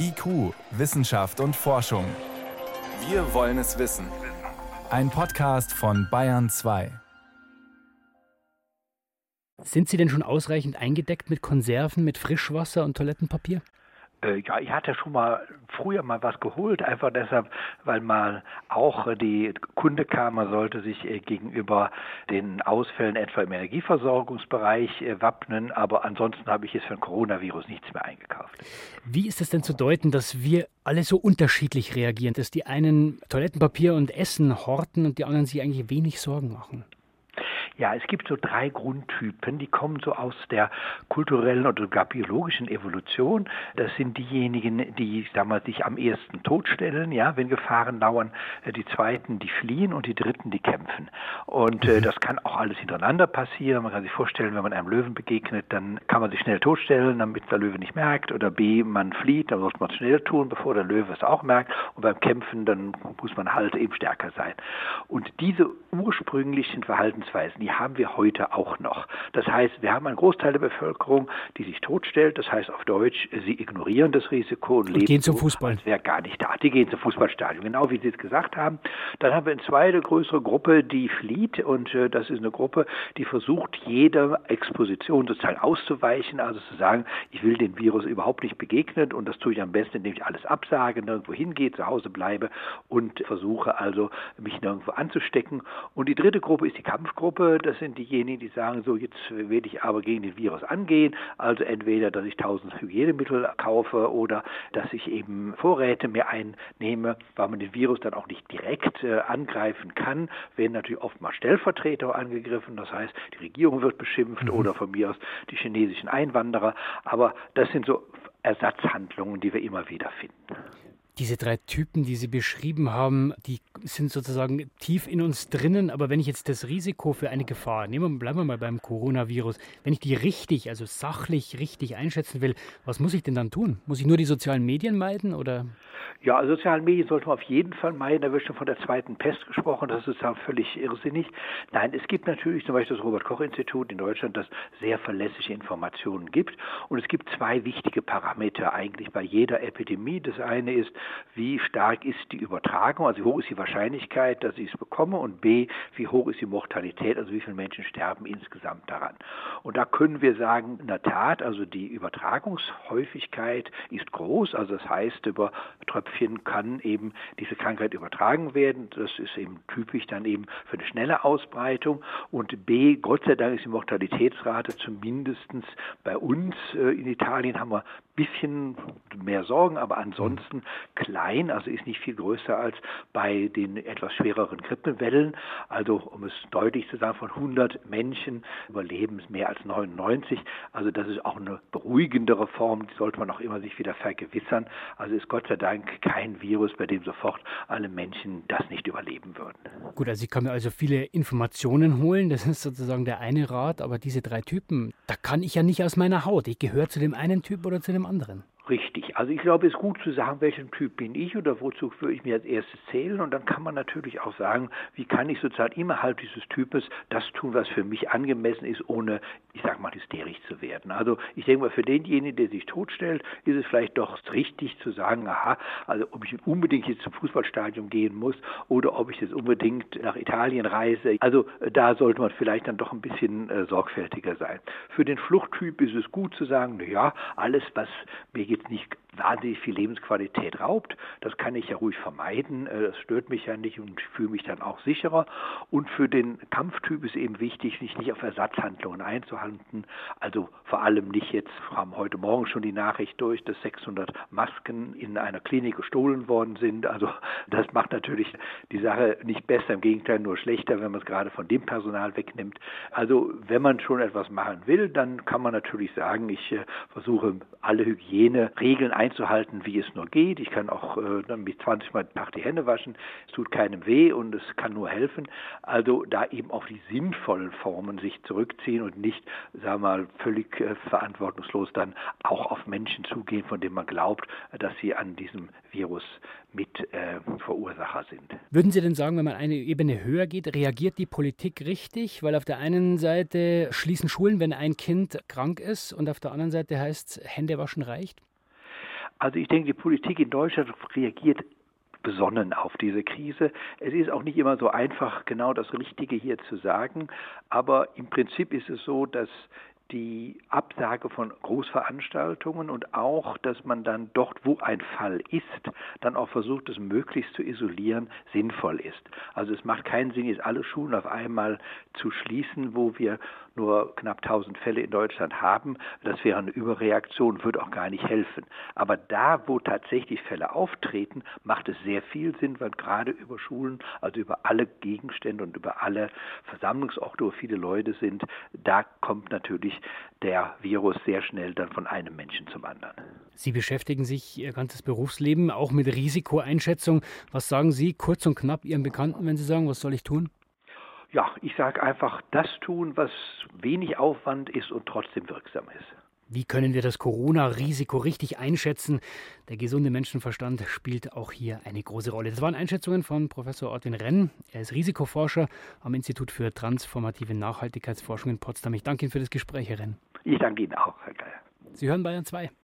IQ, Wissenschaft und Forschung. Wir wollen es wissen. Ein Podcast von Bayern 2. Sind Sie denn schon ausreichend eingedeckt mit Konserven, mit Frischwasser und Toilettenpapier? Äh, ja, ich hatte schon mal früher mal was geholt, einfach deshalb, weil mal auch die Kunde kam, man sollte sich äh, gegenüber den Ausfällen etwa im Energieversorgungsbereich äh, wappnen, aber ansonsten habe ich jetzt für ein Coronavirus nichts mehr eingekauft. Wie ist es denn zu deuten, dass wir alle so unterschiedlich reagieren, dass die einen Toilettenpapier und Essen horten und die anderen sich eigentlich wenig Sorgen machen? Ja, es gibt so drei Grundtypen, die kommen so aus der kulturellen oder sogar biologischen Evolution. Das sind diejenigen, die sag mal, sich am ehesten totstellen, ja, wenn Gefahren lauern. Äh, die zweiten, die fliehen und die dritten, die kämpfen. Und äh, mhm. das kann auch alles hintereinander passieren. Man kann sich vorstellen, wenn man einem Löwen begegnet, dann kann man sich schnell totstellen, damit der Löwe nicht merkt. Oder B, man flieht, dann muss man es schnell tun, bevor der Löwe es auch merkt. Und beim Kämpfen, dann muss man halt eben stärker sein. Und diese ursprünglichen Verhaltensweisen, die haben wir heute auch noch. Das heißt, wir haben einen Großteil der Bevölkerung, die sich totstellt. Das heißt auf Deutsch, sie ignorieren das Risiko und, und leben gehen zum Fußball. als wäre gar nicht da. Die gehen zum Fußballstadion, genau wie Sie es gesagt haben. Dann haben wir eine zweite größere Gruppe, die flieht und äh, das ist eine Gruppe, die versucht, jeder Exposition sozusagen auszuweichen, also zu sagen, ich will dem Virus überhaupt nicht begegnen und das tue ich am besten, indem ich alles absage, nirgendwo hingehe, zu Hause bleibe und versuche also, mich nirgendwo anzustecken. Und die dritte Gruppe ist die Kampfgruppe das sind diejenigen, die sagen, so jetzt werde ich aber gegen den Virus angehen. Also entweder, dass ich tausend Hygienemittel kaufe oder dass ich eben Vorräte mir einnehme, weil man den Virus dann auch nicht direkt äh, angreifen kann, werden natürlich oft mal Stellvertreter angegriffen. Das heißt, die Regierung wird beschimpft mhm. oder von mir aus die chinesischen Einwanderer. Aber das sind so Ersatzhandlungen, die wir immer wieder finden. Diese drei Typen, die Sie beschrieben haben, die sind sozusagen tief in uns drinnen. Aber wenn ich jetzt das Risiko für eine Gefahr, nehmen bleiben wir mal beim Coronavirus, wenn ich die richtig, also sachlich richtig einschätzen will, was muss ich denn dann tun? Muss ich nur die sozialen Medien meiden oder? Ja, also sozialen Medien sollte man auf jeden Fall meiden. Da wird schon von der zweiten Pest gesprochen. Das ist ja völlig irrsinnig. Nein, es gibt natürlich zum Beispiel das Robert-Koch-Institut in Deutschland, das sehr verlässliche Informationen gibt. Und es gibt zwei wichtige Parameter eigentlich bei jeder Epidemie. Das eine ist, wie stark ist die Übertragung, also wie hoch ist die Wahrscheinlichkeit, dass ich es bekomme. Und B, wie hoch ist die Mortalität, also wie viele Menschen sterben insgesamt daran. Und da können wir sagen, in der Tat, also die Übertragungshäufigkeit ist groß. Also das heißt, über Tröpfchen kann eben diese Krankheit übertragen werden. Das ist eben typisch dann eben für eine schnelle Ausbreitung. Und B, Gott sei Dank ist die Mortalitätsrate zumindest bei uns äh, in Italien haben wir bisschen mehr Sorgen, aber ansonsten klein, also ist nicht viel größer als bei den etwas schwereren Grippewellen. Also um es deutlich zu sagen, von 100 Menschen überleben es mehr als 99. Also das ist auch eine beruhigendere Form, die sollte man auch immer sich wieder vergewissern. Also ist Gott sei Dank kein Virus, bei dem sofort alle Menschen das nicht überleben würden. Gut, also ich kann mir also viele Informationen holen, das ist sozusagen der eine Rat, aber diese drei Typen, da kann ich ja nicht aus meiner Haut. Ich gehöre zu dem einen Typ oder zu dem anderen. Richtig. Also ich glaube, es ist gut zu sagen, welchen Typ bin ich oder wozu würde ich mir als erstes zählen. Und dann kann man natürlich auch sagen, wie kann ich sozusagen innerhalb dieses Types das tun, was für mich angemessen ist, ohne, ich sage mal, hysterisch zu werden. Also ich denke mal, für denjenigen, der sich totstellt, ist es vielleicht doch richtig zu sagen, aha, also ob ich unbedingt jetzt zum Fußballstadion gehen muss oder ob ich jetzt unbedingt nach Italien reise. Also da sollte man vielleicht dann doch ein bisschen äh, sorgfältiger sein. Für den Fluchttyp ist es gut zu sagen, na ja, alles, was mir geht jetzt nicht wahnsinnig viel Lebensqualität raubt. Das kann ich ja ruhig vermeiden. Äh, das stört mich ja nicht und fühle mich dann auch sicherer. Und für den Kampftyp ist eben wichtig, sich nicht auf Ersatzhandlungen einzuhalten. Also vor allem nicht jetzt, wir haben heute Morgen schon die Nachricht durch, dass 600 Masken in einer Klinik gestohlen worden sind. Also das macht natürlich die Sache nicht besser, im Gegenteil nur schlechter, wenn man es gerade von dem Personal wegnimmt. Also wenn man schon etwas machen will, dann kann man natürlich sagen, ich äh, versuche alle Hygieneregeln einzuhalten wie es nur geht. Ich kann auch äh, dann mit 20 Mal Tag die Hände waschen. Es tut keinem weh und es kann nur helfen. Also da eben auf die sinnvollen Formen sich zurückziehen und nicht, sagen wir mal, völlig äh, verantwortungslos dann auch auf Menschen zugehen, von denen man glaubt, dass sie an diesem Virus mit äh, Verursacher sind. Würden Sie denn sagen, wenn man eine Ebene höher geht, reagiert die Politik richtig? Weil auf der einen Seite schließen Schulen, wenn ein Kind krank ist, und auf der anderen Seite heißt es, Hände waschen reicht? Also ich denke, die Politik in Deutschland reagiert besonnen auf diese Krise. Es ist auch nicht immer so einfach, genau das Richtige hier zu sagen, aber im Prinzip ist es so, dass die Absage von Großveranstaltungen und auch, dass man dann dort, wo ein Fall ist, dann auch versucht, es möglichst zu isolieren, sinnvoll ist. Also es macht keinen Sinn, jetzt alle Schulen auf einmal zu schließen, wo wir nur knapp 1000 Fälle in Deutschland haben. Das wäre eine Überreaktion, würde auch gar nicht helfen. Aber da, wo tatsächlich Fälle auftreten, macht es sehr viel Sinn, weil gerade über Schulen, also über alle Gegenstände und über alle Versammlungsorte, wo viele Leute sind, da kommt natürlich der Virus sehr schnell dann von einem Menschen zum anderen. Sie beschäftigen sich Ihr ganzes Berufsleben auch mit Risikoeinschätzung. Was sagen Sie kurz und knapp Ihren Bekannten, wenn Sie sagen, was soll ich tun? Ja, ich sage einfach das tun, was wenig Aufwand ist und trotzdem wirksam ist. Wie können wir das Corona-Risiko richtig einschätzen? Der gesunde Menschenverstand spielt auch hier eine große Rolle. Das waren Einschätzungen von Professor Ortwin Renn. Er ist Risikoforscher am Institut für transformative Nachhaltigkeitsforschung in Potsdam. Ich danke Ihnen für das Gespräch, Herr Renn. Ich danke Ihnen auch, Herr Geier. Sie hören Bayern 2.